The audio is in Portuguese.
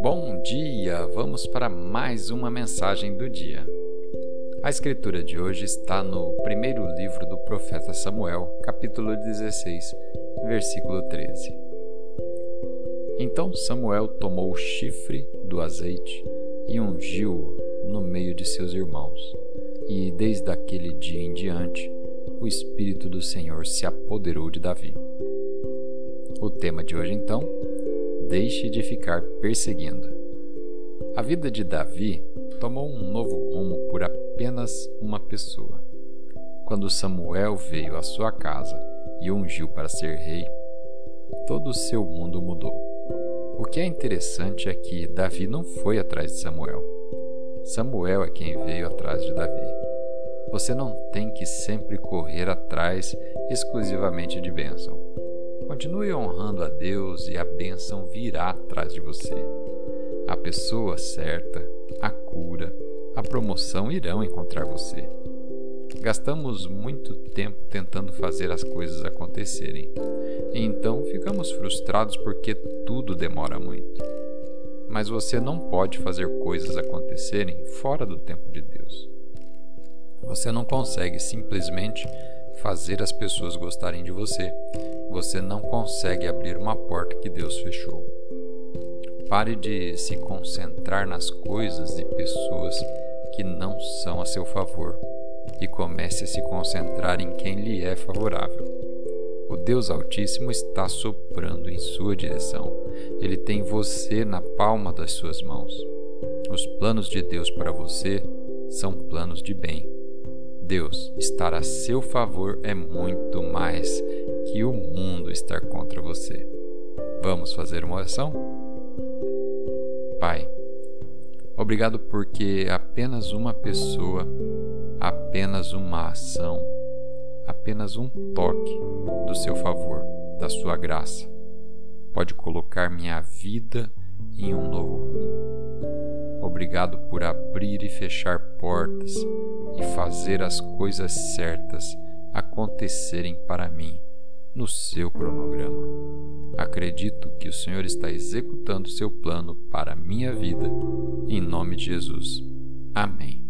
Bom dia! Vamos para mais uma mensagem do dia. A escritura de hoje está no primeiro livro do profeta Samuel, capítulo 16, versículo 13. Então Samuel tomou o chifre do azeite e ungiu-o no meio de seus irmãos. E desde aquele dia em diante, o Espírito do Senhor se apoderou de Davi. O tema de hoje, então, deixe de ficar perseguindo. A vida de Davi tomou um novo rumo por apenas uma pessoa. Quando Samuel veio à sua casa e ungiu para ser rei, todo o seu mundo mudou. O que é interessante é que Davi não foi atrás de Samuel. Samuel é quem veio atrás de Davi. Você não tem que sempre correr atrás exclusivamente de bênção. Continue honrando a Deus e a bênção virá atrás de você. A pessoa certa, a cura, a promoção irão encontrar você. Gastamos muito tempo tentando fazer as coisas acontecerem, e então ficamos frustrados porque tudo demora muito. Mas você não pode fazer coisas acontecerem fora do tempo de Deus. Você não consegue simplesmente fazer as pessoas gostarem de você. Você não consegue abrir uma porta que Deus fechou. Pare de se concentrar nas coisas e pessoas que não são a seu favor e comece a se concentrar em quem lhe é favorável. O Deus Altíssimo está soprando em sua direção. Ele tem você na palma das suas mãos. Os planos de Deus para você são planos de bem Deus estar a seu favor é muito mais que o mundo estar contra você. Vamos fazer uma oração? Pai, obrigado porque apenas uma pessoa, apenas uma ação, apenas um toque do seu favor, da sua graça, pode colocar minha vida em um novo rumo. Obrigado por abrir e fechar portas e fazer as coisas certas acontecerem para mim no seu cronograma. Acredito que o Senhor está executando seu plano para a minha vida, em nome de Jesus. Amém.